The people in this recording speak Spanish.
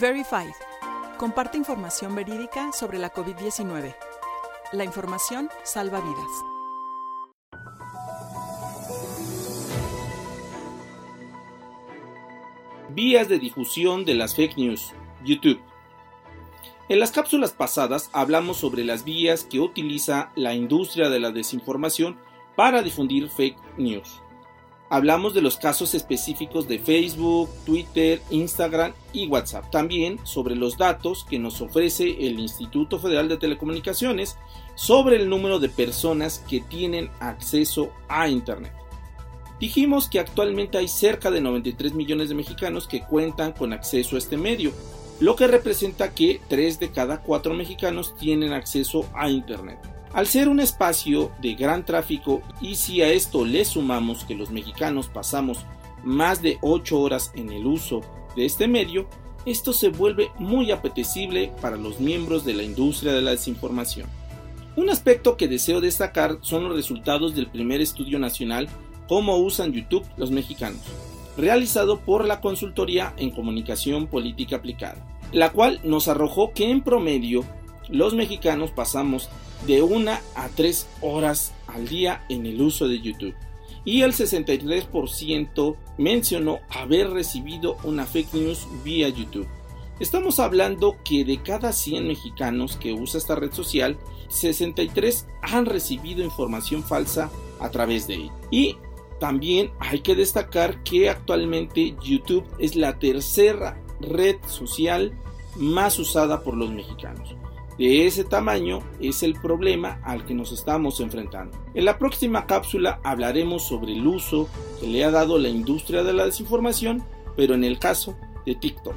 Verified. Comparte información verídica sobre la COVID-19. La información salva vidas. Vías de difusión de las fake news. YouTube. En las cápsulas pasadas hablamos sobre las vías que utiliza la industria de la desinformación para difundir fake news. Hablamos de los casos específicos de Facebook, Twitter, Instagram y WhatsApp. También sobre los datos que nos ofrece el Instituto Federal de Telecomunicaciones sobre el número de personas que tienen acceso a Internet. Dijimos que actualmente hay cerca de 93 millones de mexicanos que cuentan con acceso a este medio, lo que representa que 3 de cada 4 mexicanos tienen acceso a Internet. Al ser un espacio de gran tráfico y si a esto le sumamos que los mexicanos pasamos más de 8 horas en el uso de este medio, esto se vuelve muy apetecible para los miembros de la industria de la desinformación. Un aspecto que deseo destacar son los resultados del primer estudio nacional Cómo usan YouTube los mexicanos, realizado por la Consultoría en Comunicación Política Aplicada, la cual nos arrojó que en promedio los mexicanos pasamos de una a tres horas al día en el uso de YouTube. Y el 63% mencionó haber recibido una fake news vía YouTube. Estamos hablando que de cada 100 mexicanos que usa esta red social, 63 han recibido información falsa a través de ella. Y también hay que destacar que actualmente YouTube es la tercera red social más usada por los mexicanos. De ese tamaño es el problema al que nos estamos enfrentando. En la próxima cápsula hablaremos sobre el uso que le ha dado la industria de la desinformación, pero en el caso de TikTok.